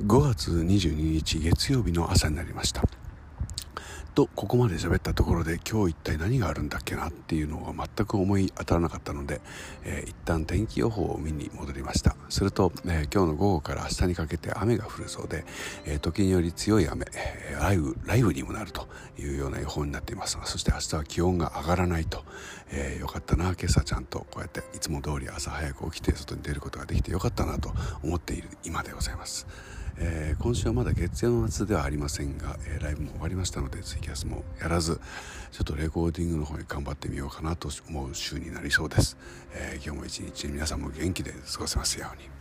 5月22日月曜日の朝になりました。とここまで喋ったところで今日一体何があるんだっけなっていうのが全く思い当たらなかったので、えー、一旦天気予報を見に戻りました。すると、えー、今日の午後から明日にかけて雨が降るそうで、えー、時により強い雨、えー、雷雨雷雨にもなるというような予報になっています。そして明日は気温が上がらないと、えー、よかったな今朝ちゃんと。こうやっていつも通り朝早く起きて外に出ることができてよかったなと思っている今でございます。えー、今週はまだ月曜の夏ではありませんが、えー、ライブも終わりましたのでツイキャスもやらずちょっとレコーディングの方に頑張ってみようかなと思う週になりそうです、えー、今日も一日皆さんも元気で過ごせますように。